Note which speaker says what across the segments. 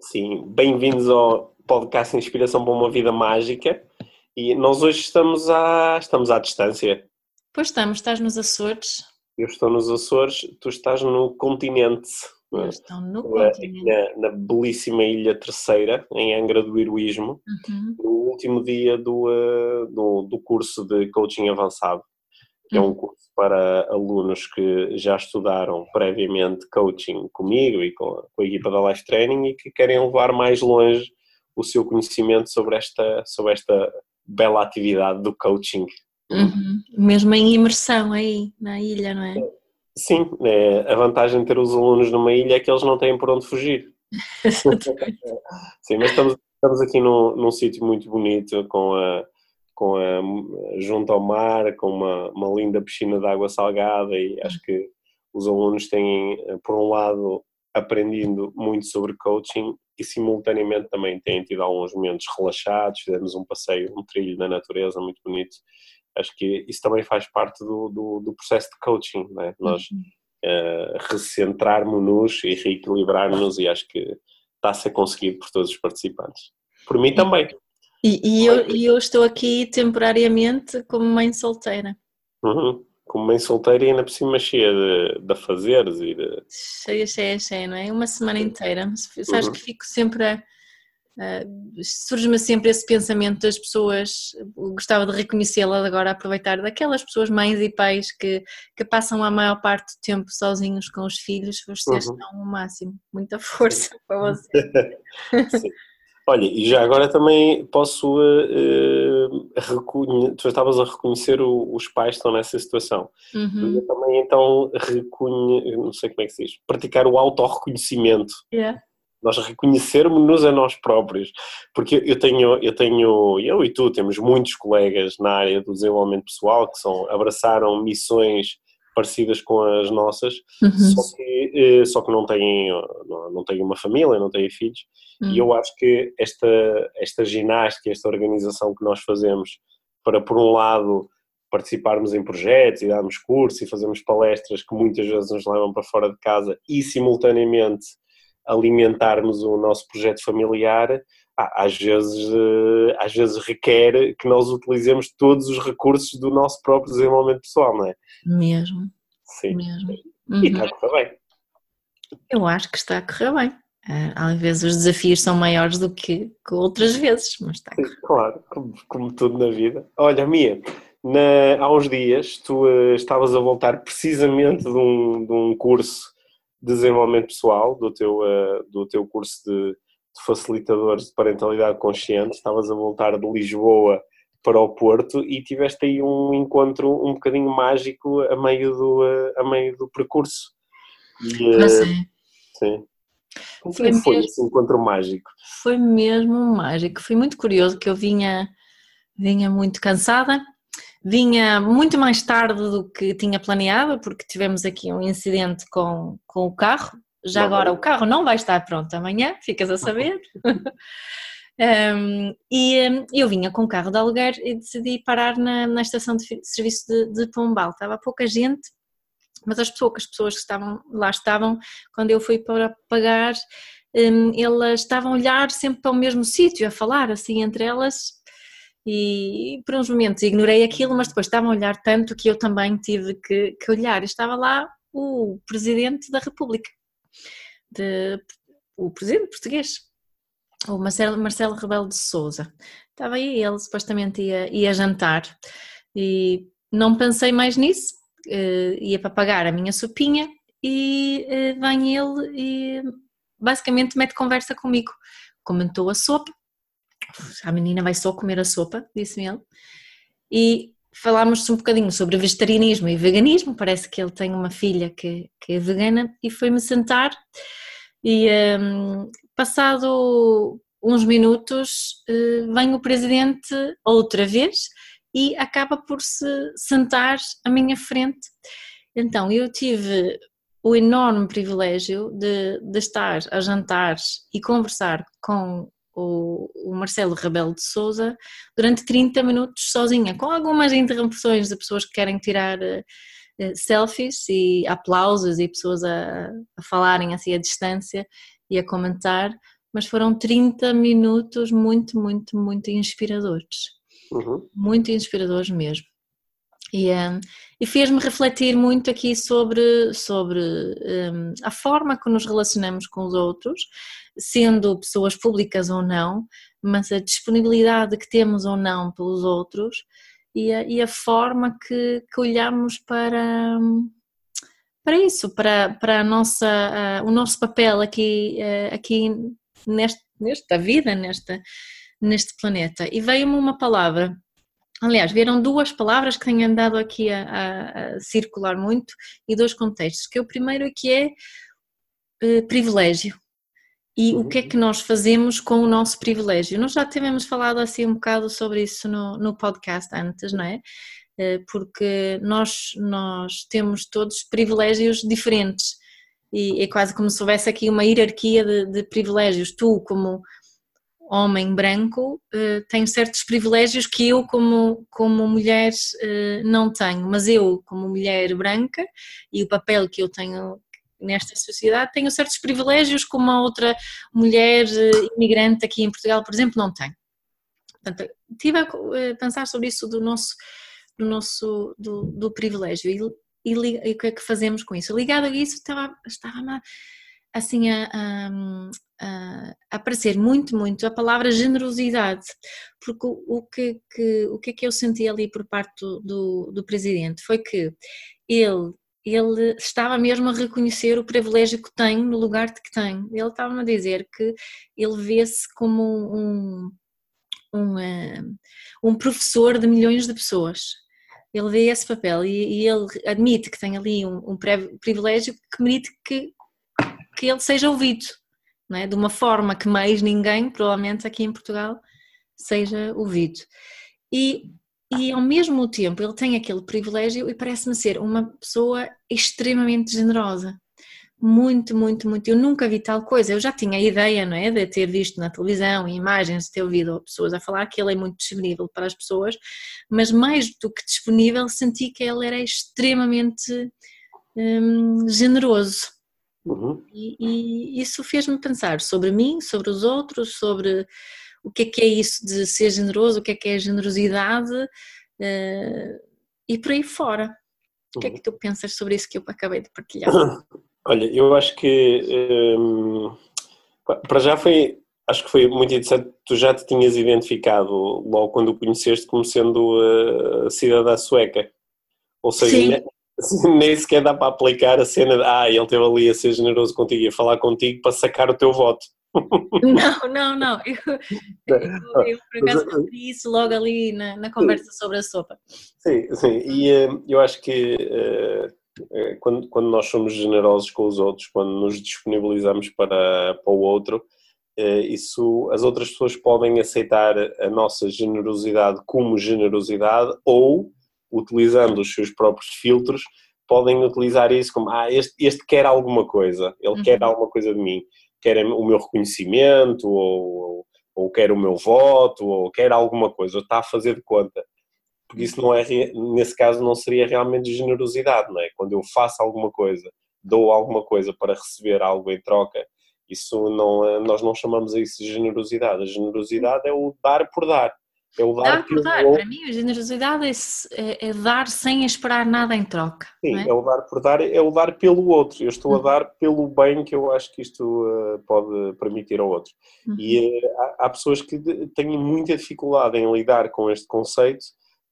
Speaker 1: Sim, bem-vindos ao podcast Inspiração para uma Vida Mágica. E nós hoje estamos à, estamos à distância.
Speaker 2: Pois estamos, estás nos Açores.
Speaker 1: Eu estou nos Açores, tu estás no continente.
Speaker 2: Eu estou no
Speaker 1: Tu é
Speaker 2: continente.
Speaker 1: Na, na belíssima Ilha Terceira, em Angra do Heroísmo,
Speaker 2: Uhum.
Speaker 1: no último dia do, eh, do, do curso de coaching avançado, que é um
Speaker 2: Uhum.
Speaker 1: curso para alunos que já estudaram previamente coaching comigo e com a, com a equipa da Life Training e que querem levar mais longe o seu conhecimento sobre esta, sobre esta bela atividade do coaching.
Speaker 2: Uhum. Mesmo em imersão aí, na ilha, não é?
Speaker 1: Sim, é, a vantagem de ter os alunos numa ilha é que eles não têm por onde fugir. Sim, mas estamos, estamos aqui num, num sítio muito bonito, com a, com a, junto ao mar, com uma, uma linda piscina de água salgada e acho que os alunos têm, eh, por um lado, aprendido muito sobre coaching e simultaneamente também têm tido alguns momentos relaxados, fizemos um passeio, um trilho na natureza muito bonito. Acho que isso também faz parte do, do, do processo de coaching, não é? Nós eh, recentrarmos-nos e reequilibrarmos e acho que está a ser conseguido por todos os participantes. Por mim também.
Speaker 2: E, e eu, e eu estou aqui temporariamente como mãe solteira.
Speaker 1: Uhum. Como mãe solteira e ainda por cima cheia de, de afazeres e de...
Speaker 2: Cheia, cheia, cheia, não é? Uma semana inteira. Sabes
Speaker 1: Uhum.
Speaker 2: que fico sempre a. a- Surge-me sempre esse pensamento das pessoas, gostava de reconhecê-la agora, aproveitar daquelas pessoas, mães e pais, que, que passam a maior parte do tempo sozinhos com os filhos, vocês
Speaker 1: Uhum.
Speaker 2: estão o máximo. Muita força para vocês.
Speaker 1: Olha, e já agora também posso uh, reconhecer, tu estavas a reconhecer o- os pais que estão nessa situação.
Speaker 2: Uhum.
Speaker 1: Eu também então reconhe, não sei como é que se diz, praticar o autorreconhecimento.
Speaker 2: Yeah.
Speaker 1: nós reconhecermos-nos a nós próprios, porque eu tenho, eu tenho, eu e tu temos muitos colegas na área do desenvolvimento pessoal que são, abraçaram missões parecidas com as nossas,
Speaker 2: Uhum.
Speaker 1: só, que, eh, só que não têm, não, têm uma família, não têm filhos,
Speaker 2: Uhum.
Speaker 1: e eu acho que esta, esta ginástica, esta organização que nós fazemos para, por um lado, participarmos em projetos e darmos cursos e fazermos palestras que muitas vezes nos levam para fora de casa e, simultaneamente, alimentarmos o nosso projeto familiar, às vezes, eh, às vezes requer que nós utilizemos todos os recursos do nosso próprio desenvolvimento pessoal, não é?
Speaker 2: Mesmo,
Speaker 1: Sim.
Speaker 2: mesmo.
Speaker 1: E
Speaker 2: Uhum.
Speaker 1: está a correr bem.
Speaker 2: Eu acho que está a correr bem. Ah, Às vezes os desafios são maiores do que, que outras vezes, mas está a correr.
Speaker 1: Claro, como, como tudo na vida. Olha, Mia, na- há uns dias tu eh, estavas a voltar precisamente de um, de um curso de desenvolvimento pessoal, do teu, eh, do teu curso de, de facilitadores de parentalidade consciente, estavas a voltar de Lisboa para o Porto e tiveste aí um encontro um bocadinho mágico a meio do, eh, a meio do percurso. E, eh,
Speaker 2: Mas é,
Speaker 1: sim. Como
Speaker 2: Foi
Speaker 1: foi
Speaker 2: mesmo.
Speaker 1: esse encontro mágico?
Speaker 2: foi mesmo mágico. Foi muito curioso que eu vinha, vinha muito cansada, vinha muito mais tarde do que tinha planeado, porque tivemos aqui um incidente com, com o carro. Já agora o carro não vai estar pronto amanhã, ficas a saber. Um, e um, eu vinha com o carro de aluguer e decidi parar na, na estação de, serviço de, de Pombal. Estava pouca gente, mas as pessoas, as pessoas que estavam lá estavam, quando eu fui para pagar, um, elas estavam a olhar sempre para o mesmo sítio, a falar assim entre elas. E por uns momentos ignorei aquilo, mas depois estavam a olhar tanto que eu também tive que, que olhar. Estava lá o Presidente da República, de- o Presidente português, o Marcelo, Marcelo Rebelo de Souza. Estava aí, ele supostamente ia, ia jantar e não pensei mais nisso, eh, ia para pagar a minha sopinha e eh, vem ele e basicamente mete conversa comigo. Comentou a sopa, a menina vai só comer a sopa, disse-me ele, e falámos um bocadinho sobre vegetarianismo e veganismo, parece que ele tem uma filha que, que é vegana, e foi-me sentar e um, passado uns minutos, uh, vem o presidente outra vez e acaba por se sentar à minha frente. Então, eu tive o enorme privilégio de, de estar a jantar e conversar com o, o, Marcelo Rebelo de Souza durante 30 minutos sozinha, com algumas interrupções de pessoas que querem tirar uh, selfies e aplausos e pessoas a, a falarem assim à distância e a comentar, mas foram 30 minutos muito, muito, muito inspiradores. Uhum. Muito inspiradores mesmo. E, um, e fez-me refletir muito aqui sobre, sobre um, a forma que nos relacionamos com os outros, sendo pessoas públicas ou não, mas a disponibilidade que temos ou não pelos outros e a, e a forma que, que olhamos para, para isso, para, para a nossa, o nosso papel aqui, uh, aqui neste, nesta vida, nesta, neste planeta. E veio-me uma palavra Aliás, vieram duas palavras que têm andado aqui a, a, a, circular muito e dois contextos, que o primeiro é que é uh, privilégio e uhum. o que é que nós fazemos com o nosso privilégio. Nós já tivemos falado assim um bocado sobre isso no, no podcast antes, não é? Uh, porque nós, nós temos todos privilégios diferentes e é quase como se houvesse aqui uma hierarquia de, de privilégios. Tu, como homem branco uh, tenho certos privilégios que eu como, como mulher uh, não tenho, mas eu como mulher branca e o papel que eu tenho nesta sociedade tenho certos privilégios que uma outra mulher uh, imigrante aqui em Portugal, por exemplo, não tem. Portanto, estive a pensar sobre isso do nosso, do nosso do, do privilégio e, e, e, o que é que fazemos com isso. Ligado a isso estava, estava assim a, a, a aparecer muito, muito a palavra generosidade, porque o, o, que, que, o que é que eu senti ali por parte do, do, presidente foi que ele ele estava mesmo a reconhecer o privilégio que tem no lugar de que tem. Ele estava a dizer que ele vê-se como um, um, eh, um, professor de milhões de pessoas. Ele vê esse papel e, e ele admite que tem ali um, um privilégio que merece que que ele seja ouvido, é? de uma forma que mais ninguém, provavelmente aqui em Portugal, seja ouvido. E, e ao mesmo tempo ele tem aquele privilégio e parece-me ser uma pessoa extremamente generosa. Muito, muito, muito. Eu nunca vi tal coisa. Eu já tinha a ideia, não é? De ter visto na televisão, imagens, de ter ouvido pessoas a falar que ele é muito disponível para as pessoas, mas mais do que disponível, senti que ele era extremamente hum, generoso Uhum. E, e, isso fez-me pensar sobre mim, sobre os outros, sobre o que é que é isso de ser generoso, o que é que é generosidade uh, e por aí fora. O que é que tu pensas sobre isso que eu acabei de partilhar?
Speaker 1: Olha, eu acho que um, para já foi, acho que foi muito interessante, tu já te tinhas identificado logo quando o conheceste como sendo a cidadã sueca. Ou seja, Sim. nem sequer dá para aplicar a cena de ah, ele esteve ali a ser generoso contigo e a falar contigo para sacar o teu voto.
Speaker 2: Não, não, não. Eu, eu, eu por acaso referi isso logo ali na, na, conversa sobre a sopa.
Speaker 1: Sim, sim. E eh, eu acho que uh, quando, quando nós somos generosos com os outros, quando nos disponibilizamos para, para o outro, isso as outras pessoas podem aceitar a nossa generosidade como generosidade ou utilizando os seus próprios filtros, podem utilizar isso como, ah, este, este quer alguma coisa, ele uhum. quer alguma coisa de mim, quer o meu reconhecimento, ou, ou quer o meu voto, ou quer alguma coisa, ou está a fazer de conta. Porque isso não é, nesse caso não seria realmente generosidade, não é? Quando eu faço alguma coisa, dou alguma coisa para receber algo em troca, isso não, nós não chamamos isso de generosidade. A generosidade é o dar por dar.
Speaker 2: É o dar, dar por dar. Para mim, a generosidade é, é, é, dar sem esperar nada em troca.
Speaker 1: Sim, é? é? o dar por dar, é o dar pelo outro. Eu estou uhum. a dar pelo bem que eu acho que isto uh, pode permitir ao outro. Uhum. E uh, há, há, pessoas que têm muita dificuldade em lidar com este conceito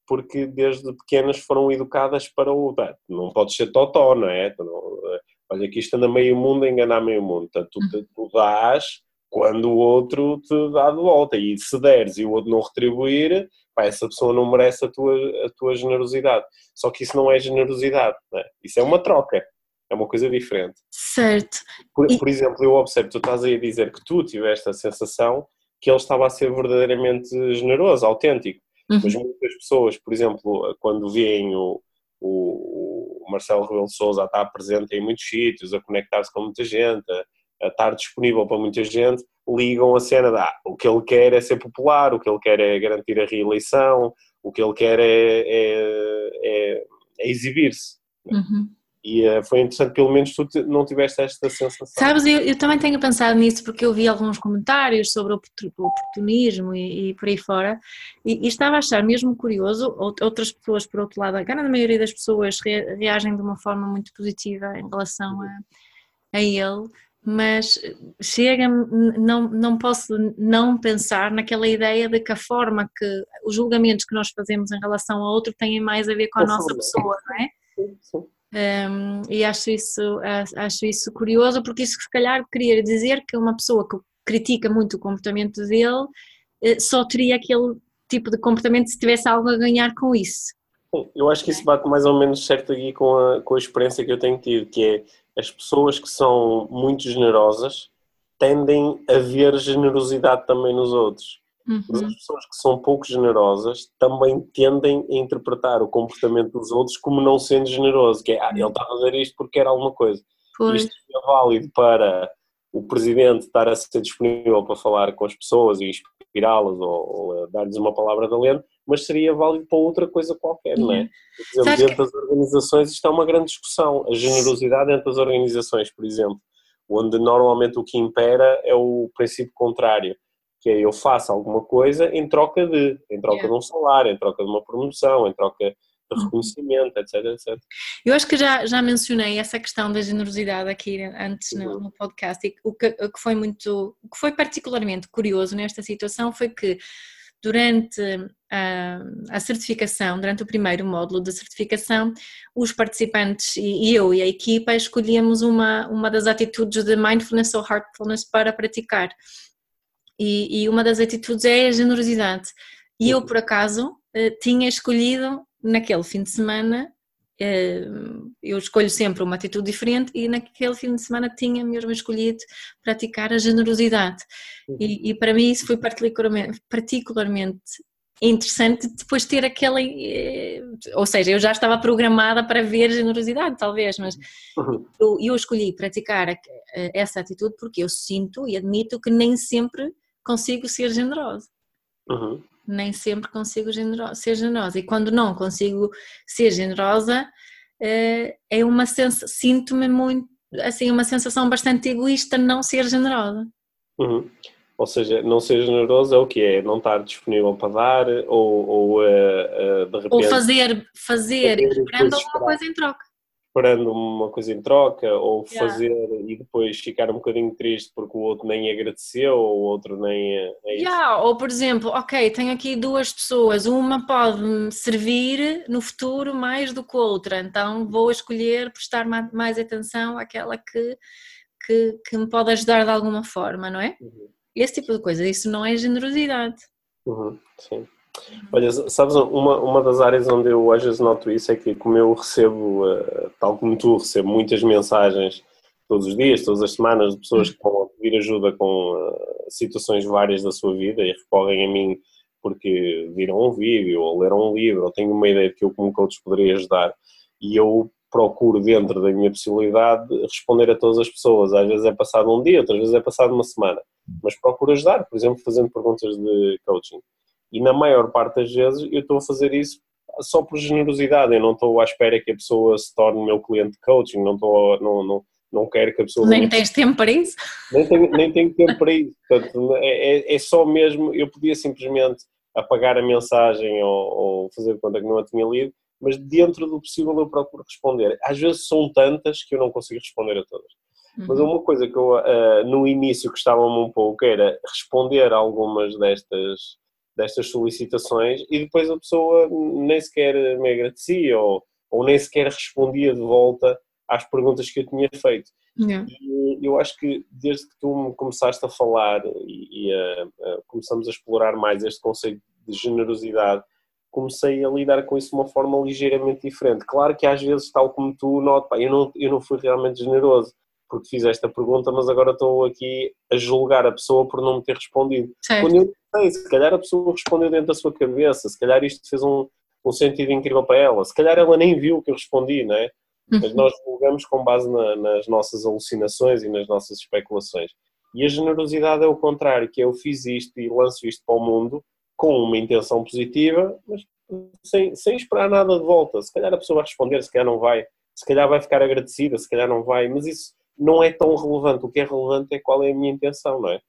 Speaker 1: porque desde pequenas foram educadas para o dar. Não pode ser totó, não é? Não, uh, olha que isto anda meio mundo enganar meio mundo. Portanto, tu, uhum. tu dás quando o outro te dá de volta. E se deres e o outro não retribuir, pá, essa pessoa não merece a tua, a tua generosidade. Só que isso não é generosidade, é? isso é uma troca. É uma coisa diferente.
Speaker 2: Certo.
Speaker 1: Por, e... por exemplo, eu observo, tu estás aí a dizer que tu tiveste a sensação que ele estava a ser verdadeiramente generoso, autêntico. Uhum. Mas muitas pessoas, por exemplo, quando veem o, o, o Marcelo Rebelo de Sousa a estar presente em muitos sítios, a conectar-se com muita gente, a, estar disponível para muita gente, ligam a cena de ah, o que ele quer é ser popular, o que ele quer é garantir a reeleição, o que ele quer é, é, é, é exibir-se.
Speaker 2: Uhum.
Speaker 1: E uh, foi interessante, pelo menos tu não tiveste esta sensação.
Speaker 2: Sabes, eu, eu, também tenho pensado nisso porque eu vi alguns comentários sobre o oportunismo e, e por aí fora e, e, estava a achar mesmo curioso, outras pessoas por outro lado, a grande maioria das pessoas reagem de uma forma muito positiva em relação a, a ele, mas chega não, não posso não pensar naquela ideia de que a forma que os julgamentos que nós fazemos em relação a outro têm mais a ver com a nossa pessoa, não é? Sim, sim. Um, e acho isso, acho isso curioso, porque isso se calhar queria dizer que uma pessoa que critica muito o comportamento dele eh, só teria aquele tipo de comportamento se tivesse algo a ganhar com isso.
Speaker 1: Eu acho que isso bate mais ou menos certo aqui com a, com a experiência que eu tenho tido, que é as pessoas que são muito generosas tendem a ver generosidade também nos outros. Uhum. Mas as pessoas que são pouco generosas também tendem a interpretar o comportamento dos outros como não sendo generoso, que é, ah, ele está a fazer isto porque quer alguma coisa. Pois. Isto é válido para o presidente estar a ser disponível para falar com as pessoas e inspirá-las ou, ou dar-lhes uma palavra de alento, mas seria válido para outra coisa qualquer, não é? Por exemplo, dentro que... das organizações isto é uma grande discussão. A generosidade dentro das organizações, por exemplo, onde normalmente o que impera é o princípio contrário que é eu faço alguma coisa em troca de, em troca yeah. de um salário, em troca de uma promoção, em troca de uhum. reconhecimento, etc, etc.
Speaker 2: Eu acho que já, já mencionei essa questão da generosidade aqui antes no, uhum. no podcast e o que, o que foi muito, o que foi particularmente curioso nesta situação foi que durante a, a, certificação, durante o primeiro módulo de certificação, os participantes e, eu e a equipa escolhíamos uma, uma das atitudes de mindfulness ou heartfulness para praticar. E, e uma das atitudes é a generosidade. E eu, por acaso, eh, tinha escolhido naquele fim de semana eu escolho sempre uma atitude diferente e naquele fim de semana tinha mesmo escolhido praticar a generosidade e, e para mim isso foi particularmente, particularmente interessante depois ter aquela eh, ou seja, eu já estava programada para ver generosidade talvez, mas uhum. eu, eu escolhi praticar essa atitude porque eu sinto e admito que nem sempre consigo ser generosa.
Speaker 1: Uhum.
Speaker 2: Nem sempre consigo ser generosa. E quando não consigo ser generosa, eh, é uma sensação, sinto-me muito, assim, uma sensação bastante egoísta não ser generosa.
Speaker 1: Uhum. Ou seja, não ser generoso é o que é? Não estar disponível para dar ou, ou uh, uh, de repente...
Speaker 2: Ou fazer, fazer, fazer esperando alguma coisa em troca
Speaker 1: esperando uma coisa em troca ou yeah. fazer e depois ficar um bocadinho triste porque o outro nem agradeceu ou o outro nem é,
Speaker 2: é yeah. ou por exemplo ok tenho aqui duas pessoas uma pode me servir no futuro mais do que outra então vou escolher prestar mais atenção àquela que que, que me pode ajudar de alguma forma não é uhum. esse tipo de coisa isso não é generosidade
Speaker 1: uhum. sim Olha, sabes, uma, uma das áreas onde eu às vezes noto isso é que, como eu recebo, uh, tal como tu, recebo muitas mensagens todos os dias, todas as semanas, de pessoas que vão pedir ajuda com uh, situações várias da sua vida e recorrem a mim porque viram um vídeo ou leram um livro ou têm uma ideia de que eu, como coach, poderia ajudar. E eu procuro, dentro da minha possibilidade, responder a todas as pessoas. Às vezes é passado um dia, outras vezes é passado uma semana. Mas procuro ajudar, por exemplo, fazendo perguntas de coaching. E na maior parte das vezes eu estou a fazer isso só por generosidade, eu não estou à espera que a pessoa se torne meu cliente de coaching, não estou, não, não, não quero que a pessoa...
Speaker 2: Nem tens tempo para isso?
Speaker 1: Nem tenho, nem tenho tempo para isso, Portanto, é, é, é, só mesmo, eu podia simplesmente apagar a mensagem ou, ou fazer conta que não a tinha lido, mas dentro do possível eu procuro responder. Às vezes são tantas que eu não consigo responder a todas. Uhum. Mas uma coisa que eu uh, no início gostava-me um pouco era responder a algumas destas destas solicitações e depois a pessoa nem sequer me agradecia ou, ou nem sequer respondia de volta às perguntas que eu tinha feito.
Speaker 2: Yeah.
Speaker 1: E eu acho que desde que tu começaste a falar e, e a, a, começamos a explorar mais este conceito de generosidade, comecei a lidar com isso de uma forma ligeiramente diferente. Claro que às vezes, tal como tu notas, eu não, eu não fui realmente generoso, porque fiz esta pergunta, mas agora estou aqui a julgar a pessoa por não me ter respondido.
Speaker 2: Certo.
Speaker 1: Quando eu sei, se calhar a pessoa respondeu dentro da sua cabeça, se calhar isto fez um, um sentido incrível para ela, se calhar ela nem viu o que eu respondi, não é? Mas
Speaker 2: Uhum.
Speaker 1: nós julgamos com base na- nas nossas alucinações e nas nossas especulações. E a generosidade é o contrário, que é eu fiz isto e lanço isto para o mundo com uma intenção positiva, mas sem, sem esperar nada de volta. Se calhar a pessoa vai responder, se calhar não vai, se calhar vai ficar agradecida, se calhar não vai, mas isso não é tão relevante. O que é relevante é qual é a minha intenção, não é?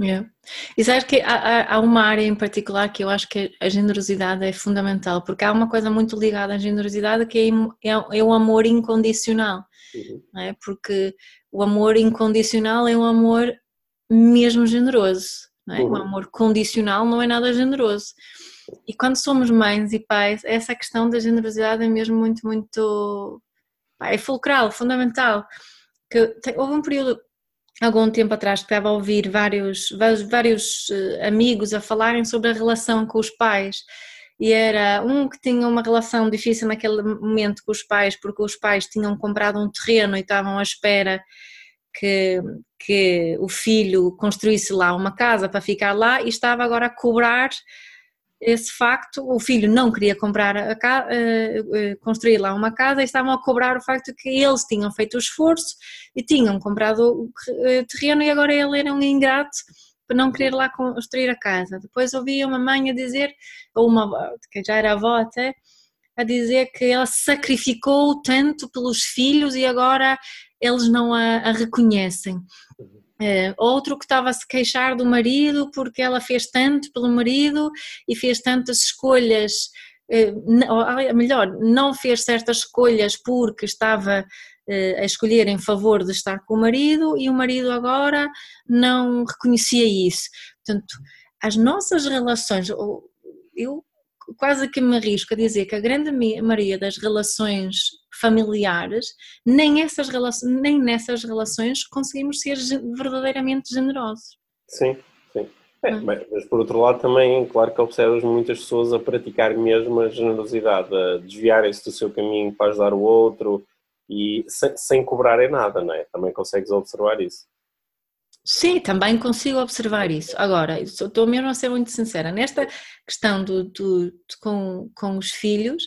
Speaker 2: Yeah. E sabes que há, há- uma área em particular que eu acho que a generosidade é fundamental, porque há uma coisa muito ligada à generosidade que é, é, é o amor incondicional,
Speaker 1: Uhum.
Speaker 2: não é? Porque o amor incondicional é um amor mesmo generoso, não é? O
Speaker 1: Uhum.
Speaker 2: amor condicional não é nada generoso. E quando somos mães e pais, essa questão da generosidade é mesmo muito, muito. é fulcral, fundamental. Que houve um período algum tempo atrás que estava a ouvir vários, vários, vários eh, amigos a falarem sobre a relação com os pais. E era um que tinha uma relação difícil naquele momento com os pais porque os pais tinham comprado um terreno e estavam à espera que, que o filho construísse lá uma casa para ficar lá e estava agora a cobrar esse facto, o filho não queria comprar a ca- eh, eh, construir lá uma casa e estavam a cobrar o facto que eles tinham feito o esforço e tinham comprado o eh, terreno e agora ele era um ingrato por não querer lá construir a casa. Depois ouvia uma mãe a dizer, ou uma avó, que já era avó até, a dizer que ela sacrificou tanto pelos filhos e agora eles não a, a reconhecem. Eh, outro que estava a se queixar do marido porque ela fez tanto pelo marido e fez tantas escolhas, n- ou, ah, melhor, não fez certas escolhas porque estava eh, a escolher em favor de estar com o marido e o marido agora não reconhecia isso. Portanto, as nossas relações, eu quase que me arrisco a dizer que a grande maioria das relações familiares, nem, essas relações, nem nessas relações conseguimos ser verdadeiramente generosos.
Speaker 1: Sim, sim. É,
Speaker 2: Hum.
Speaker 1: bem, mas por outro lado também, claro que observas muitas pessoas a praticar mesmo a generosidade, a desviarem-se do seu caminho para ajudar o outro e sem, sem cobrarem nada, não é? Também consegues observar isso.
Speaker 2: Sim, também consigo observar isso. Agora, estou mesmo a ser muito sincera, nesta questão do, do- com, com os filhos,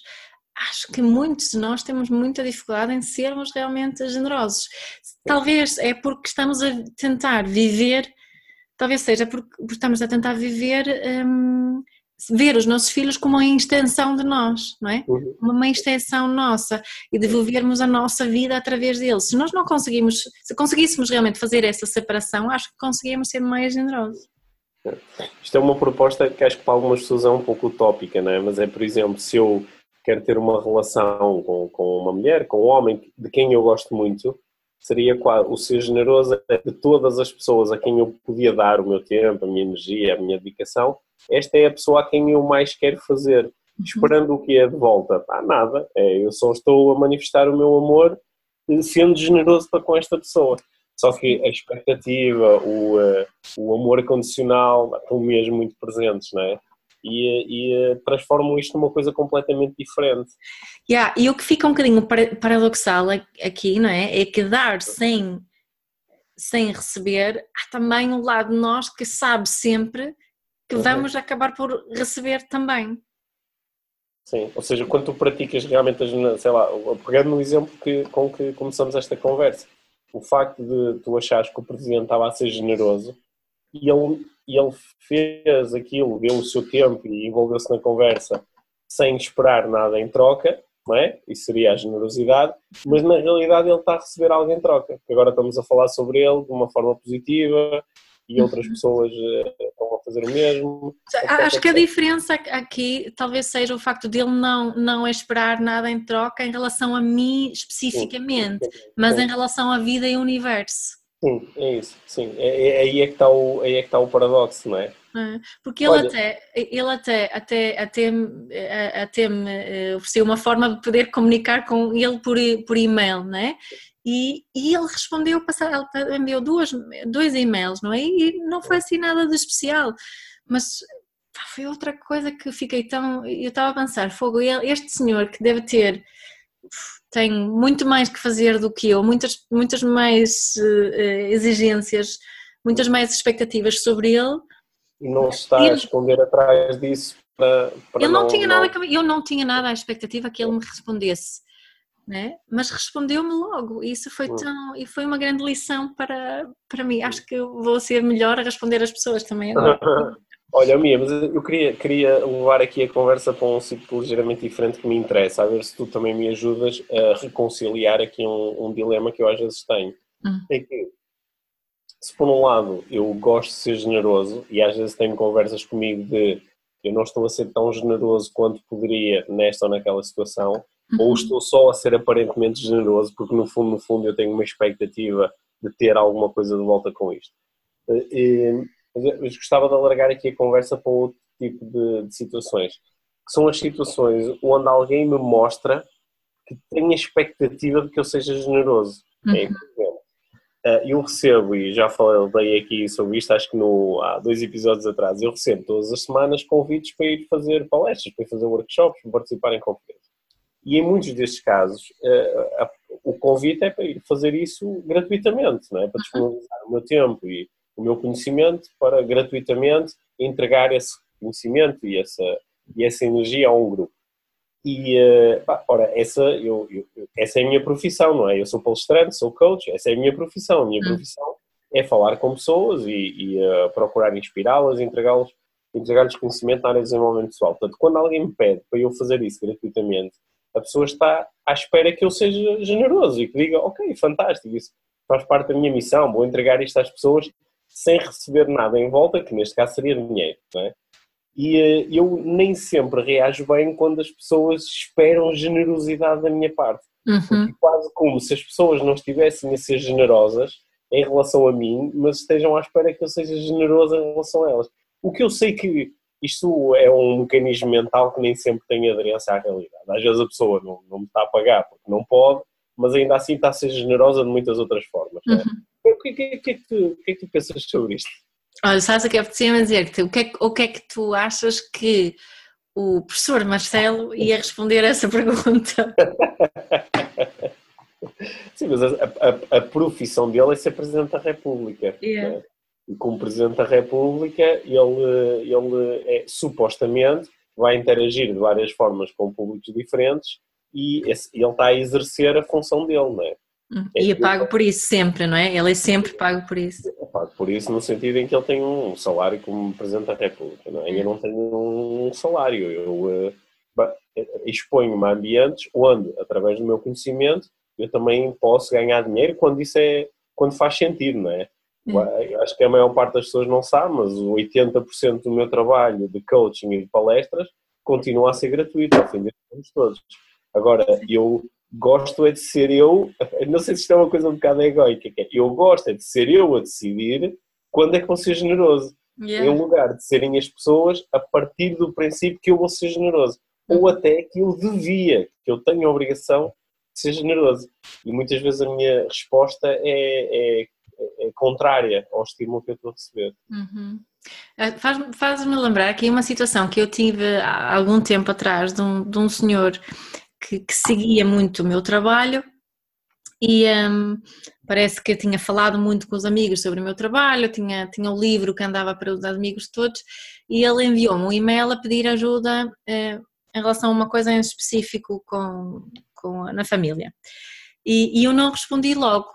Speaker 2: acho que muitos de nós temos muita dificuldade em sermos realmente generosos. Talvez é porque estamos a tentar viver, talvez seja porque, porque estamos a tentar viver, hum, ver os nossos filhos como uma extensão de nós, não é?
Speaker 1: Uhum.
Speaker 2: uma extensão nossa e devolvermos a nossa vida através deles. Se nós não conseguimos, se conseguíssemos realmente fazer essa separação, acho que conseguíamos ser mais generosos.
Speaker 1: Isto é uma proposta que acho que para algumas pessoas é um pouco utópica, não é? Mas é, por exemplo, se eu quero ter uma relação com, com uma mulher, com um homem de quem eu gosto muito, seria o ser generoso é de todas as pessoas a quem eu podia dar o meu tempo, a minha energia, a minha dedicação, esta é a pessoa a quem eu mais quero fazer. Esperando o que é de volta? Ah, nada. É, eu só estou a manifestar o meu amor eh, sendo generoso para com esta pessoa. Só que a expectativa, o, eh, o amor condicional estão mesmo muito presentes, não é? E, e eh, transformam isto numa coisa completamente diferente.
Speaker 2: Yeah, e o que fica um bocadinho para- paradoxal aqui, não é? É que dar sem, sem receber, há também um lado de nós que sabe sempre que
Speaker 1: Uhum.
Speaker 2: vamos acabar por receber também.
Speaker 1: Sim, ou seja, quando tu praticas realmente, as, sei lá, pegando no exemplo que, com que começamos esta conversa, o facto de tu achares que o Presidente estava a ser generoso e ele, e ele fez aquilo, deu o seu tempo e envolveu-se na conversa sem esperar nada em troca, não é? Isso seria a generosidade, mas na realidade ele está a receber algo em troca, agora estamos a falar sobre ele de uma forma positiva e outras pessoas eh, estão a fazer o mesmo.
Speaker 2: Acho que a diferença aqui talvez seja o facto dele não, não esperar nada em troca em relação a mim especificamente, mas em relação à vida e ao universo.
Speaker 1: Sim, é isso, sim. É, é, aí, é que está o, aí é que está o paradoxo, não é?
Speaker 2: Porque ele Olha, até, ele até, até, até, até me ofereceu uma forma de poder comunicar com ele por, por e-mail, não é? E, e ele respondeu, ele enviou duas, dois e-mails, não é? E não foi assim nada de especial, mas pá, foi outra coisa que fiquei tão. Eu estava a pensar, fogo, este senhor que deve ter tem muito mais que fazer do que eu, muitas, muitas mais uh, exigências, muitas mais expectativas sobre ele.
Speaker 1: E não se está a esconder atrás disso para, para
Speaker 2: ele não, não tinha não... nada eu não tinha nada à expectativa que ele me respondesse né? mas respondeu-me logo e isso foi hum. tão e foi uma grande lição para, para mim acho que vou ser melhor a responder às pessoas também agora
Speaker 1: Olha, Mia, mas eu queria, queria levar aqui a conversa para um sítio ligeiramente diferente que me interessa, a ver se tu também me ajudas a reconciliar aqui um, um dilema que eu às vezes tenho. Hum. É que, se por um lado eu gosto de ser generoso e às vezes tenho conversas comigo de eu não estou a ser tão generoso quanto poderia nesta ou naquela situação, uhum. ou estou só a ser aparentemente generoso porque no fundo, no fundo eu tenho uma expectativa de ter alguma coisa de volta com isto. E, mas gostava de alargar aqui a conversa para outro tipo de, de situações, que são as situações onde alguém me mostra que tem a expectativa de que eu seja generoso. É, uhum. É, eu recebo, e já falei aqui sobre isto, acho que no, há dois episódios atrás, eu recebo todas as semanas convites para ir fazer palestras, para ir fazer workshops, para participar em conferências. E em muitos destes casos, uh, o convite é para ir fazer isso gratuitamente, não é? para disponibilizar o meu tempo e o meu conhecimento para gratuitamente entregar esse conhecimento e essa, e essa energia a um grupo. E, uh, pá, ora, essa, eu, eu, essa é a minha profissão, não é? Eu sou palestrante, sou coach, essa é a minha profissão. A minha hum. profissão é falar com pessoas e, e uh, procurar inspirá-las entregá-las entregar-lhes conhecimento na área de desenvolvimento pessoal. Portanto, quando alguém me pede para eu fazer isso gratuitamente, a pessoa está à espera que eu seja generoso e que diga, ok, fantástico, isso faz parte da minha missão, vou entregar isto às pessoas sem receber nada em volta, que neste caso seria dinheiro, não é? E uh, eu nem sempre reajo bem quando as pessoas esperam generosidade da minha parte. Uhum. quase como se as pessoas não estivessem a ser generosas em relação a mim, mas estejam à espera que eu seja generosa em relação a elas. O que eu sei que isto é um mecanismo mental que nem sempre tem aderência à realidade. Às vezes a pessoa não, não me está a pagar porque não pode, mas ainda assim está a ser generosa de muitas outras formas. É? Uhum. O, que, que, que, é que tu, o que é que tu pensas sobre isto?
Speaker 2: Olha, sabes o que apetecia-me dizer-te? O que, é, o que é que tu achas que o professor Marcelo ia responder a essa pergunta?
Speaker 1: Sim, mas a, a, a, profissão dele é ser Presidente da República. Yeah. Né? E como Presidente da República, ele, ele é, supostamente vai interagir de várias formas com públicos diferentes e esse, ele está a exercer a função dele, não é?
Speaker 2: Hum, e é pago por isso sempre, não é? Ele é sempre pago por isso.
Speaker 1: É pago por isso no sentido em que ele tem um salário como Presidente da República, não é? Eu não tenho um salário, eu uh, exponho-me a ambientes onde, através do meu conhecimento, eu também posso ganhar dinheiro quando isso é, quando faz sentido, não é? Hum. Acho que a maior parte das pessoas não sabe, mas 80% do meu trabalho de coaching e de palestras continua a ser gratuito, ao fim de todos. Agora, eu gosto é de ser eu, não sei se isto é uma coisa um bocado egoica, é, eu gosto é de ser eu a decidir quando é que vou ser generoso. Yeah. Em lugar de serem as pessoas a partir do princípio que eu vou ser generoso. Ou até que eu devia, que eu tenho a obrigação de ser generoso. E muitas vezes a minha resposta é, é, é contrária ao estímulo que eu estou a receber.
Speaker 2: Uhum. Eh, faz-me faz lembrar aqui uma situação que eu tive há algum tempo atrás de um, de um senhor que, que seguia muito o meu trabalho e um, parece que eu tinha falado muito com os amigos sobre o meu trabalho, tinha, tinha o um livro que andava para os amigos todos e ele enviou-me um e-mail a pedir ajuda uh, em relação a uma coisa em específico com, com, na família. E, e eu não respondi logo.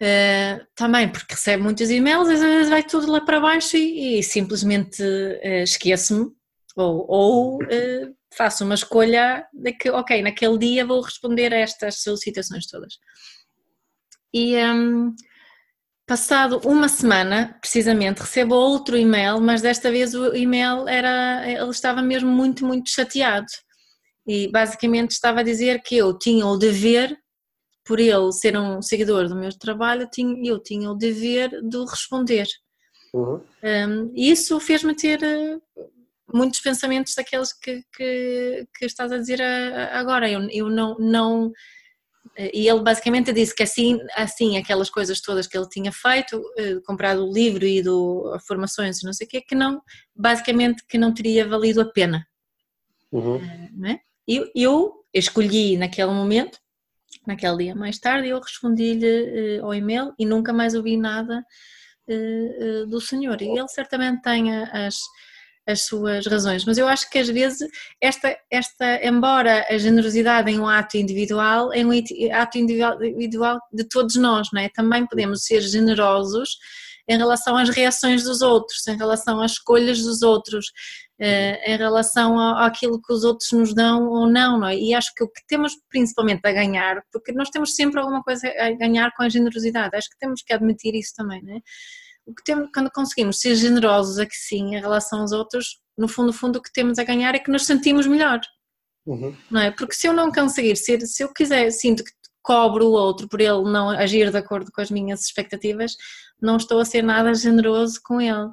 Speaker 2: Uh, também porque recebe muitos e-mails, às vezes vai tudo lá para baixo e, e simplesmente uh, esqueço-me ou, ou faço uma escolha de que, ok, naquele dia vou responder a estas solicitações todas. E um, passado uma semana, precisamente, recebo outro e-mail, mas desta vez o e-mail era, ele estava mesmo muito, muito chateado. E basicamente estava a dizer que eu tinha o dever, por ele ser um seguidor do meu trabalho, eu tinha, eu tinha o dever de responder. Uhum. Um, isso fez-me ter muitos pensamentos daqueles que, que, que estás a dizer agora. Eu, eu não, não. E ele basicamente disse que assim, assim, aquelas coisas todas que ele tinha feito, eh, comprado o livro e do formações e não sei o quê, que não, basicamente que não teria valido a pena. Uhum. Eh, é? eu, eu escolhi naquele momento, naquele dia mais tarde, eu respondi-lhe ao e-mail e nunca mais ouvi nada do senhor. E ele certamente tem as, as suas razões, mas eu acho que às vezes esta, esta embora a generosidade em um ato individual, é um ato individual de todos nós, não é? Também podemos ser generosos em relação às reações dos outros, em relação às escolhas dos outros, eh, em relação àquilo que os outros nos dão ou não, não é? E acho que o que temos principalmente a ganhar, porque nós temos sempre alguma coisa a ganhar com a generosidade, acho que temos que admitir isso também, não é? O que temos, quando conseguimos ser generosos aqui sim em relação aos outros, no fundo, no fundo o que temos a ganhar é que nos sentimos melhor. Uhum. Não é? Porque se eu não conseguir ser, se eu quiser, sinto que cobro o outro por ele não agir de acordo com as minhas expectativas, não estou a ser nada generoso com ele.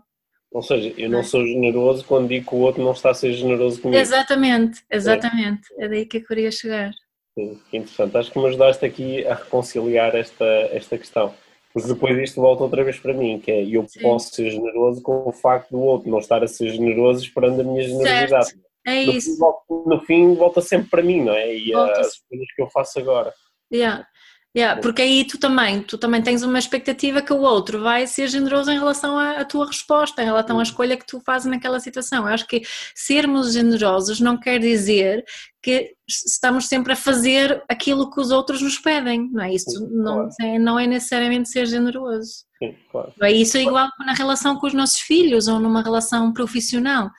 Speaker 1: Ou seja, eu não sou generoso quando digo que o outro não está a ser generoso comigo.
Speaker 2: Exatamente, exatamente. É, é daí que eu queria chegar.
Speaker 1: Sim, interessante. Acho que me ajudaste aqui a reconciliar esta, esta questão. Mas depois isto volta outra vez para mim, que é eu Sim. posso ser generoso com o facto do outro não estar a ser generoso esperando a minha generosidade. Certo.
Speaker 2: É
Speaker 1: no
Speaker 2: isso.
Speaker 1: Fim, volta, no fim volta sempre para mim, não é? E as coisas que eu faço agora.
Speaker 2: Yeah. Yeah, porque aí tu também, tu também tens uma expectativa que o outro vai ser generoso em relação à, à tua resposta, em relação à escolha que tu fazes naquela situação. Eu acho que sermos generosos não quer dizer que estamos sempre a fazer aquilo que os outros nos pedem, não é? Isso Sim, não, claro. é, não é necessariamente ser generoso.
Speaker 1: Sim, claro.
Speaker 2: É isso é igual na relação com os nossos filhos ou numa relação profissional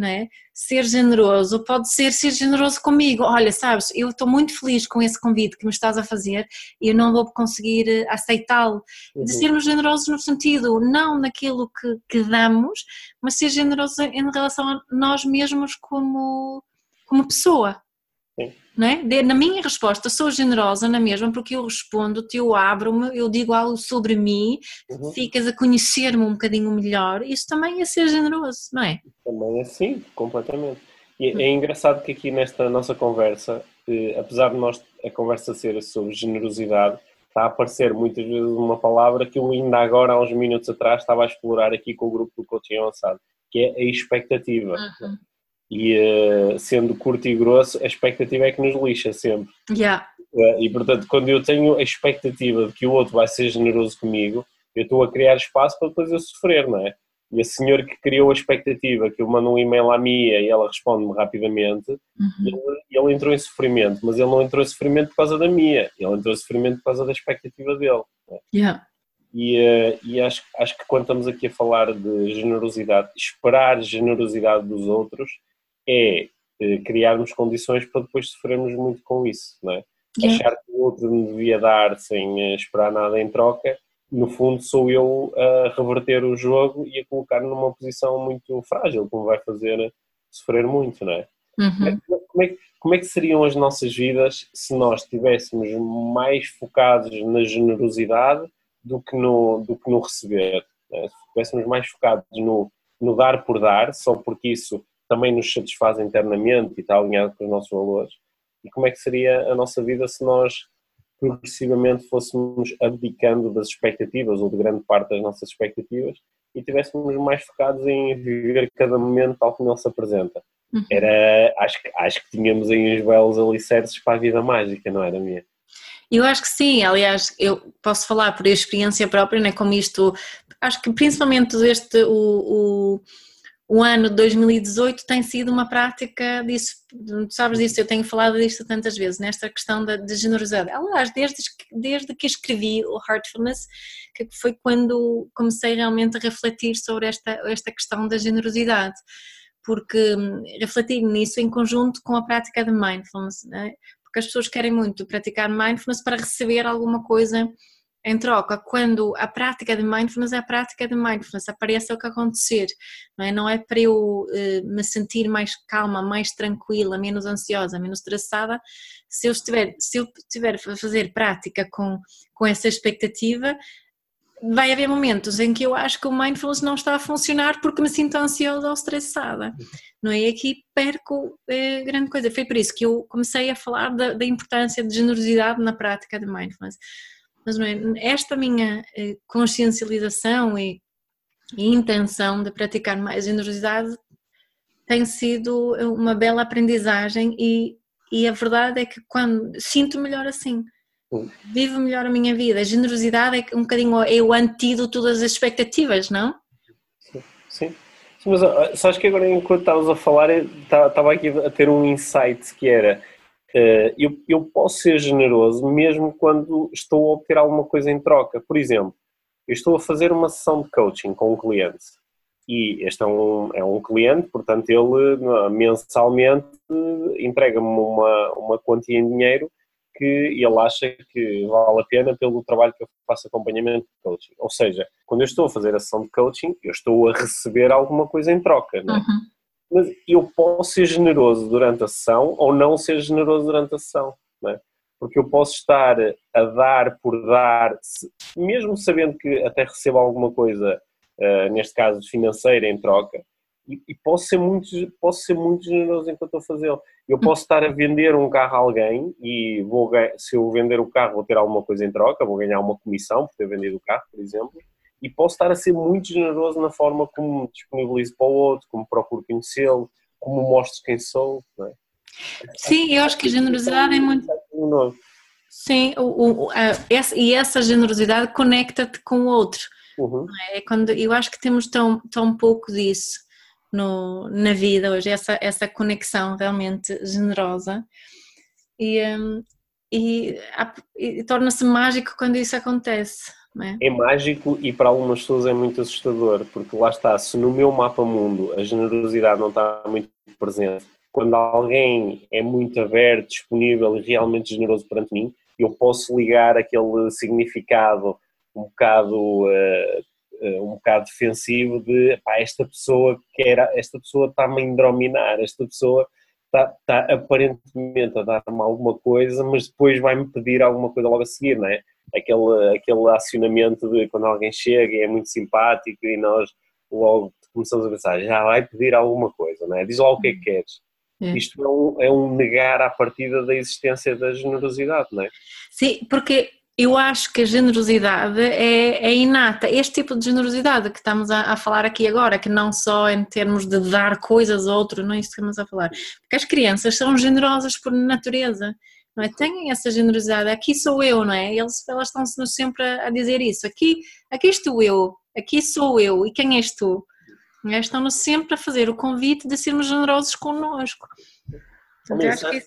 Speaker 2: não é? Ser generoso pode ser ser generoso comigo. Olha, sabes, eu estou muito feliz com esse convite que me estás a fazer e eu não vou conseguir eh, aceitá-lo. Uhum. De sermos generosos no sentido, não naquilo que, que damos, mas ser generoso em relação a nós mesmos como, como pessoa. Não é? Na minha resposta, sou generosa na mesma, porque eu respondo-te, eu abro-me, eu digo algo sobre mim, uhum. ficas a conhecer-me um bocadinho melhor. Isso também é ser generoso, não é?
Speaker 1: Também é sim, completamente. E é engraçado que aqui nesta nossa conversa, eh, apesar de nós a conversa ser sobre generosidade, está a aparecer muitas vezes uma palavra que eu ainda agora, há uns minutos atrás, estava a explorar aqui com o grupo do coaching avançado, que é a expectativa. Uhum. E uh, sendo curto e grosso, a expectativa é que nos lixa sempre.
Speaker 2: Yeah.
Speaker 1: Uh, e portanto, quando eu tenho a expectativa de que o outro vai ser generoso comigo, eu estou a criar espaço para depois eu sofrer, não é? E a senhora que criou a expectativa, que eu mando um e-mail à Mia e ela responde-me rapidamente, uhum. ele, ele, entrou em sofrimento, mas ele não entrou em sofrimento por causa da Mia, ele entrou em sofrimento por causa da expectativa dele.
Speaker 2: É? Yeah.
Speaker 1: E, uh, e acho, acho que quando estamos aqui a falar de generosidade, esperar generosidade dos outros, é eh, criarmos condições para depois sofrermos muito com isso, não é? Achar que o outro me devia dar sem eh, esperar nada em troca, no fundo sou eu a reverter o jogo e a colocar numa posição muito frágil, que me vai fazer sofrer muito, não é?
Speaker 2: Uhum.
Speaker 1: Como, é que, como é que seriam as nossas vidas se nós estivéssemos mais focados na generosidade do que no, do que no receber? É? Se estivéssemos mais focados no, no dar por dar, só porque isso também nos satisfaz internamente e está alinhado com os nossos valores. E como é que seria a nossa vida se nós progressivamente fôssemos abdicando das expectativas ou de grande parte das nossas expectativas e estivéssemos mais focados em viver cada momento tal como ele se apresenta. Uhum. Era, acho, que, acho que tínhamos aí uns belos alicerces para a vida mágica, não era minha?
Speaker 2: Eu acho que sim, aliás, eu posso falar por experiência própria, né, como isto, acho que principalmente este, o, o o ano de 2018 tem sido uma prática disso, sabes disso, eu tenho falado disto tantas vezes, nesta questão da, de generosidade. Aliás, desde, desde que escrevi o Heartfulness, que foi quando comecei realmente a refletir sobre esta, esta questão da generosidade, porque hum, refletir nisso em conjunto com a prática de mindfulness, né? porque as pessoas querem muito praticar mindfulness para receber alguma coisa em troca, quando a prática de mindfulness é a prática de mindfulness, apareça o que acontecer, não é? Não é para eu uh, me sentir mais calma, mais tranquila, menos ansiosa, menos estressada, se eu estiver, se eu a fazer prática com, com essa expectativa, vai haver momentos em que eu acho que o mindfulness não está a funcionar porque me sinto ansiosa ou estressada, não é? E aqui perco é, grande coisa. Foi por isso que eu comecei a falar da, da importância de generosidade na prática de mindfulness mas é, esta minha eh, consciencialização e, e intenção de praticar mais generosidade tem sido uma bela aprendizagem e, e a verdade é que quando sinto melhor assim, vivo melhor a minha vida. A generosidade é um bocadinho é o antídoto das expectativas, não?
Speaker 1: Sim. Sim. Mas sabes que agora enquanto estavas a falar, estava aqui a ter um insight que era eu, eu posso ser generoso mesmo quando estou a obter alguma coisa em troca. Por exemplo, eu estou a fazer uma sessão de coaching com um cliente e este é um, é um cliente, portanto ele mensalmente entrega-me uma, uma quantia em dinheiro que ele acha que vale a pena pelo trabalho que eu faço acompanhamento de coaching. Ou seja, quando eu estou a fazer a sessão de coaching, eu estou a receber alguma coisa em troca, não é? Uhum. Mas eu posso ser generoso durante a sessão ou não ser generoso durante a sessão, é? Porque eu posso estar a dar por dar, mesmo sabendo que até recebo alguma coisa, uh, neste caso financeira, em troca, e, e, posso, ser muito, posso ser muito generoso enquanto estou a fazê-lo. Eu posso estar a vender um carro a alguém e vou, se eu vender o carro vou ter alguma coisa em troca, vou ganhar uma comissão por ter vendido o carro, por exemplo, e posso estar a ser muito generoso na forma como me disponibilizo para o outro, como procuro conhecê-lo, como mostro quem sou. É?
Speaker 2: Sim, eu acho que a generosidade é muito. Sim, o, o, a, essa, e essa generosidade conecta-te com o outro. Uhum. É? quando eu acho que temos tão, tão pouco disso no, na vida hoje, essa, essa conexão realmente generosa. E, um, e, e torna-se mágico quando isso acontece. É?
Speaker 1: é? mágico e para algumas pessoas é muito assustador, porque lá está, se no meu mapa mundo a generosidade não está muito presente, quando alguém é muito aberto, disponível e realmente generoso perante mim, eu posso ligar aquele significado um bocado uh, eh, um bocado defensivo de pá, esta pessoa quer, esta pessoa está-me a indrominar, esta pessoa está, está aparentemente a dar-me alguma coisa, mas depois vai-me pedir alguma coisa logo a seguir, não é? Aquele, aquele acionamento de quando alguém chega e é muito simpático e nós logo começamos a pensar, já vai pedir alguma coisa, não é? Diz lá o que é que queres. É. Isto é um, é um negar à partida da existência da generosidade, não é?
Speaker 2: Sim, porque eu acho que a generosidade é, é, inata. Este tipo de generosidade que estamos a, a, falar aqui agora, que não só em termos de dar coisas a outro, não é isso que estamos a falar. Porque as crianças são generosas por natureza, não é? Têm essa generosidade. Aqui sou eu, não é? Eles, elas estão-se sempre a dizer isso. Aqui, aqui estou eu, aqui sou eu, e quem és tu? É? Estão-nos sempre a fazer o convite de sermos generosos connosco.
Speaker 1: Então, acho que...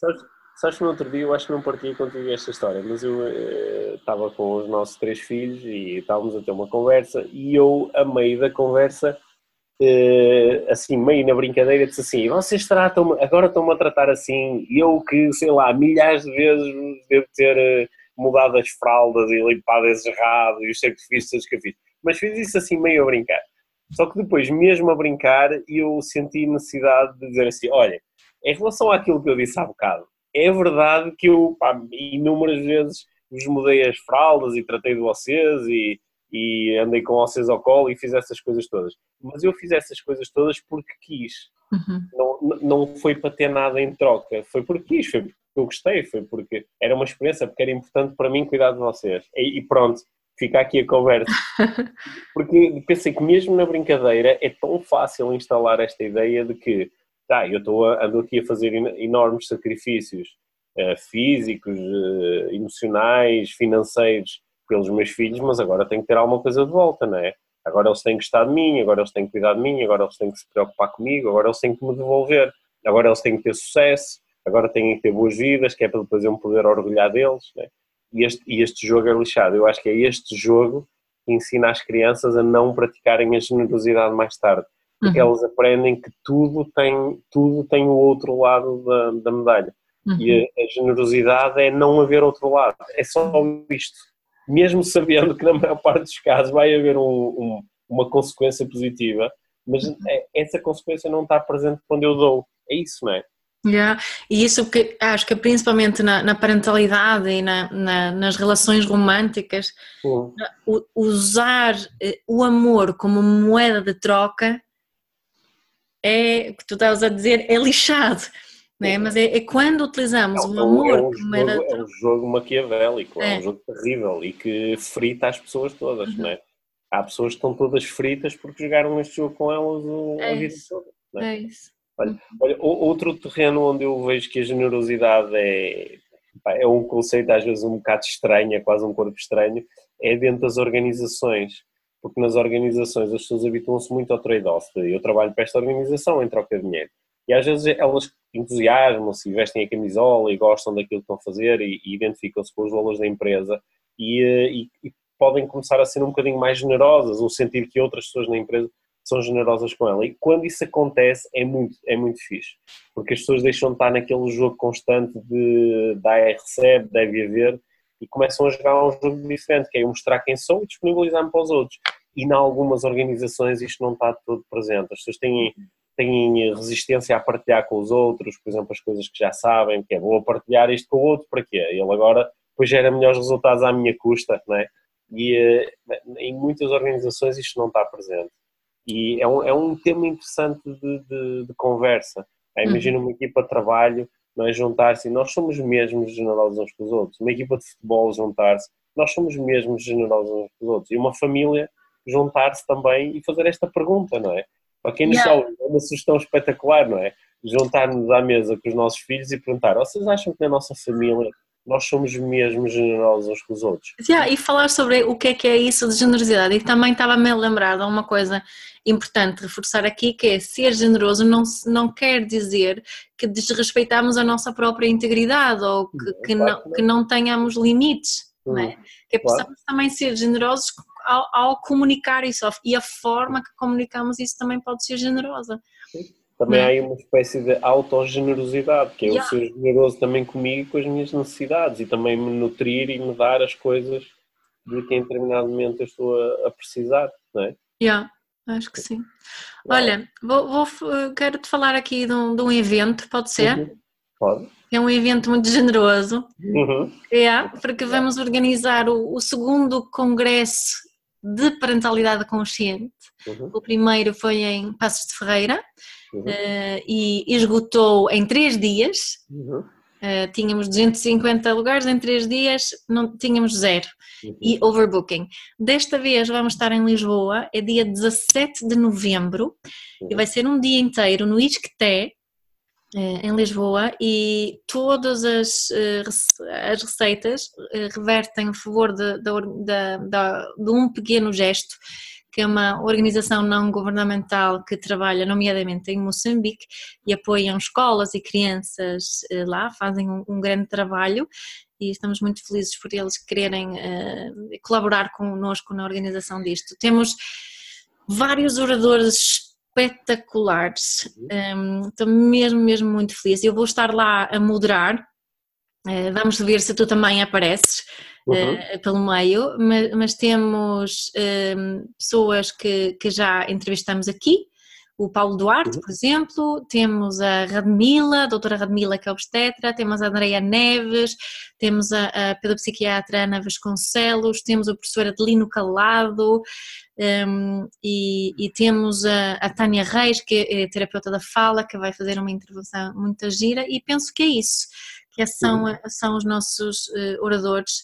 Speaker 1: Sabes que no outro dia eu acho que não partilhei contigo esta história, mas eu uh, estava com os nossos três filhos e estávamos a ter uma conversa e eu, a meio da conversa, assim, meio na brincadeira, disse assim: vocês tratam agora estão-me a tratar assim, eu que, sei lá, milhares de vezes devo ter uh, mudado as fraldas e limpado esse errado e os sacrifícios que eu fiz. Mas fiz isso assim meio a brincar. Só que depois, mesmo a brincar, eu senti necessidade de dizer assim: olha, em relação àquilo que eu disse há bocado, é verdade que eu, pá, inúmeras vezes vos mudei as fraldas e tratei de vocês e, e andei com vocês ao colo e fiz essas coisas todas. Mas eu fiz essas coisas todas porque quis. Uhum. Não, não foi para ter nada em troca, foi porque quis, foi porque eu gostei, foi porque era uma experiência, porque era importante para mim cuidar de vocês. E, e pronto, fica aqui a conversa. Porque pensei que mesmo na brincadeira é tão fácil instalar esta ideia de que tá, eu estou ando aqui a fazer enormes sacrifícios uh, físicos, uh, emocionais, financeiros pelos meus filhos, mas agora tenho que ter alguma coisa de volta, não é? Agora eles têm que estar de mim, agora eles têm que cuidar de mim, agora eles têm que se preocupar comigo, agora eles têm que me devolver, agora eles têm que ter sucesso, agora têm que ter boas vidas, que é para depois eu me poder orgulhar deles, é? e, este, e este jogo é lixado. Eu acho que é este jogo que ensina as crianças a não praticarem a generosidade mais tarde porque uhum. elas aprendem que tudo tem, tudo tem o outro lado da, da medalha. Uhum. E a, a, generosidade é não haver outro lado, é só isto. Mesmo sabendo que na maior parte dos casos vai haver um, um, uma consequência positiva, mas é, essa consequência não está presente quando eu dou. É isso, não é?
Speaker 2: Yeah. E isso que acho que principalmente na, na parentalidade e na, na, nas relações românticas, uhum. usar eh, o amor como moeda de troca é, o que tu estavas a dizer, é lixado. Né? Mas é, é quando utilizamos é, o amor é um
Speaker 1: como jogo, era... É um jogo maquiavélico, é. é. um jogo terrível e que frita as pessoas todas, uhum. né? Há pessoas que estão todas fritas porque jogaram este jogo com elas a
Speaker 2: é vida toda.
Speaker 1: Né?
Speaker 2: É isso.
Speaker 1: Olha, olha, outro terreno onde eu vejo que a generosidade é, é um conceito às vezes um bocado estranho, é quase um corpo estranho, é dentro das organizações. Porque nas organizações as pessoas habituam-se muito ao trade-off. Eu trabalho para esta organização em troca de dinheiro. E às vezes elas entusiasmam-se, vestem a camisola e gostam daquilo que estão a fazer e, e identificam-se com os valores da empresa e, eh, e, e, podem começar a ser um bocadinho mais generosas ou sentir que outras pessoas na empresa são generosas com ela. E quando isso acontece é muito, é muito fixe, porque as pessoas deixam de estar naquele jogo constante de dá e recebe, deve haver, e começam a jogar um jogo diferente, que é mostrar quem sou e disponibilizar-me para os outros. E em algumas organizações isto não está todo presente. As pessoas têm, têm resistência a partilhar com os outros, por exemplo, as coisas que já sabem, que é vou partilhar isto com o outro, para quê? Ele agora depois gera melhores resultados à minha custa, não é? E eh, em muitas organizações isto não está presente. E é um, é um tema interessante de, de, de conversa. É, imagina uma equipa de trabalho não é, juntar-se e nós somos mesmo generosos uns com os outros. Uma equipa de futebol juntar-se, nós somos mesmo generosos uns com os outros. E uma família juntar-se também e fazer esta pergunta, não é? Para quem não yeah. sabe, é uma sugestão espetacular, não é? Juntar-nos à mesa com os nossos filhos e perguntar: vocês acham que na nossa família nós somos mesmo generosos uns com os outros.
Speaker 2: Yeah, e falar sobre o que é que é isso de generosidade. E também estava-me a lembrar de uma coisa importante reforçar aqui, que é ser generoso não, não quer dizer que desrespeitamos a nossa própria integridade ou que, que, não, que não tenhamos limites. Não é? Hum, que é claro. também ser generosos ao, ao, comunicar isso e a forma que comunicamos isso também pode ser generosa.
Speaker 1: Sim também há aí uma espécie de autogenerosidade, que é yeah. eu ser generoso também comigo e com as minhas necessidades e também me nutrir e me dar as coisas de que em determinado momento eu estou a, a precisar, não é?
Speaker 2: Yeah, acho que sim. Olha, vou, vou quero te falar aqui de um, de um evento, pode ser?
Speaker 1: Uhum. Pode.
Speaker 2: É um evento muito generoso, uhum. é, porque vamos organizar o, o segundo congresso de parentalidade consciente. Uhum. O primeiro foi em Passos de Ferreira uhum. uh, e esgotou em três dias. Uhum. Uh, tínhamos 250 lugares em três dias, não tínhamos zero uhum. e overbooking. Desta vez vamos estar em Lisboa, é dia 17 de novembro e uhum. vai ser um dia inteiro no Isqueté, em Lisboa e todas as, as receitas revertem a favor de, de, de, de um pequeno gesto que é uma organização não governamental que trabalha nomeadamente em Moçambique e apoiam escolas e crianças eh, lá, fazem um, um grande trabalho e estamos muito felizes por eles quererem uh, colaborar connosco na organização disto. Temos vários oradores espetaculares, um, ehm, estou mesmo, mesmo muito feliz. Eu vou estar lá a moderar, uh, vamos ver se tu também apareces uhum. uh, pelo meio, mas, mas temos uh, pessoas que, que já entrevistamos aqui, o Paulo Duarte, uhum. por exemplo, temos a Radmila, a doutora Radmila que é obstetra, temos a Andreia Neves, temos a, a pedopsiquiatra Ana Vasconcelos, temos o professor Adelino Calado um, e, e, temos a, a Tânia Reis, que é terapeuta da fala, que vai fazer uma intervenção muito gira e penso que é isso, que são, uhum. são os nossos uh, oradores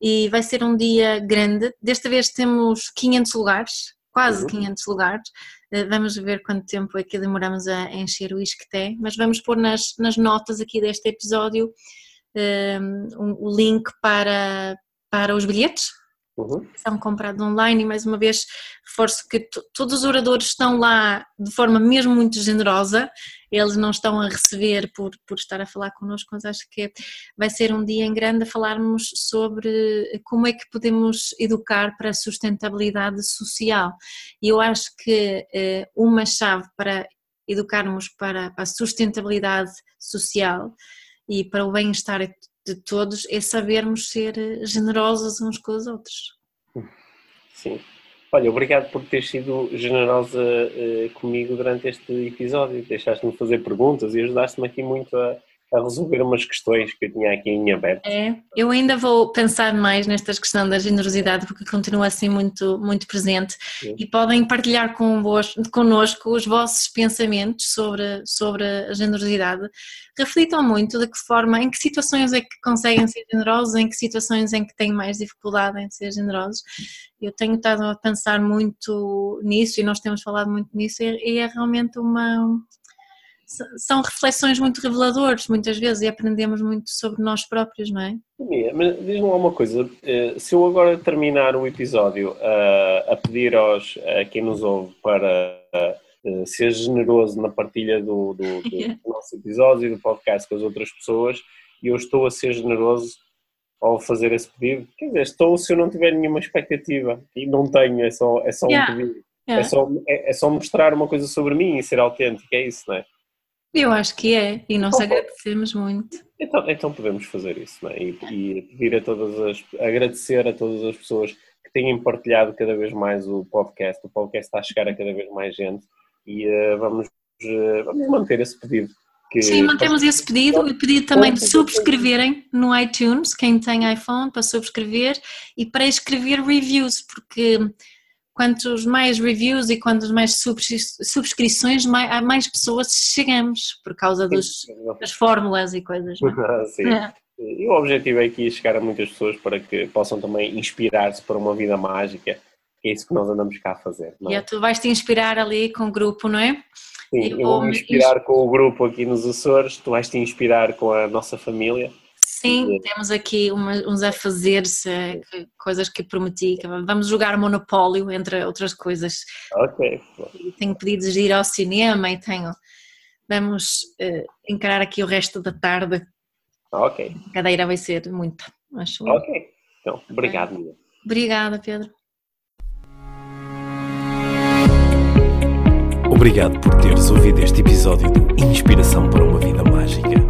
Speaker 2: e vai ser um dia grande. Desta vez temos 500 lugares, quase uhum. 500 lugares. Eh, vamos ver quanto tempo é que demoramos a encher o isqueté, mas vamos pôr nas, nas notas aqui deste episódio ehm, um, o link para, para os bilhetes uhum. são comprados online e mais uma vez reforço que todos os oradores estão lá de forma mesmo muito generosa, eles não estão a receber por, por estar a falar connosco, mas acho que vai ser um dia em grande a falarmos sobre como é que podemos educar para a sustentabilidade social e eu acho que eh, uma chave para educarmos para a sustentabilidade social e para o bem-estar de todos é sabermos ser eh, generosos uns com os outros.
Speaker 1: Sim. Olha, obrigado por ter sido generosa uh, comigo durante este episódio. Deixaste-me fazer perguntas e ajudaste-me aqui muito a, a resolver umas questões que eu tinha aqui em aberto.
Speaker 2: É, eu ainda vou pensar mais nesta questão da generosidade porque continua assim muito, muito presente Sim. e podem partilhar convosco, connosco os vossos pensamentos sobre, sobre a generosidade. Reflitam muito de que forma, em que situações é que conseguem ser generosos, em que situações em que têm mais dificuldade em ser generosos. Eu tenho estado a pensar muito nisso e nós temos falado muito nisso e é realmente uma são reflexões muito reveladoras muitas vezes e aprendemos muito sobre nós próprios, não é?
Speaker 1: Mas diz-me uma coisa, eh, se eu agora terminar o episódio a, a pedir aos, a quem nos ouve para uh, ser generoso na partilha do, do, do, do nosso episódio e do podcast com as outras pessoas, e eu estou a ser generoso ao fazer esse pedido, quer dizer, estou se eu não tiver nenhuma expectativa, e não tenho, é só, é só yeah. um pedido. É. é, só, é, é, só mostrar uma coisa sobre mim e ser autêntico, é isso, não é?
Speaker 2: Eu acho que é, e nós então, agradecemos muito.
Speaker 1: Então, então podemos fazer isso, não é? E, e pedir a todas as, agradecer a todas as pessoas que têm partilhado cada vez mais o podcast. O podcast está a chegar a cada vez mais gente e uh, vamos, uh, vamos manter esse pedido.
Speaker 2: Que Sim, mantemos esse pedido e pedido também de subscreverem no iTunes, quem tem iPhone, para subscrever e para escrever reviews, porque quantos mais reviews e quantas mais subscrições, mais, mais pessoas chegamos por causa dos, das fórmulas e coisas.
Speaker 1: É? Sim. É. E o objetivo é aqui chegar a muitas pessoas para que possam também inspirar-se para uma vida mágica, que é isso que nós andamos cá a fazer.
Speaker 2: Não é? E tu vais te inspirar ali com o grupo, não é?
Speaker 1: Sim, eu, eu vou me inspirar com o grupo aqui nos Açores, tu vais te inspirar com a nossa família
Speaker 2: Sim, temos aqui uma, uns a fazer coisas que prometi. Que vamos jogar Monopólio, entre outras coisas.
Speaker 1: Ok.
Speaker 2: Tenho pedidos de ir ao cinema e tenho. Vamos uh, encarar aqui o resto da tarde.
Speaker 1: Ok.
Speaker 2: A cadeira vai ser muita, acho.
Speaker 1: Ok. Então, obrigado,
Speaker 2: Mia. Obrigada, Pedro.
Speaker 3: Obrigado por teres ouvido este episódio de Inspiração para uma Vida Mágica.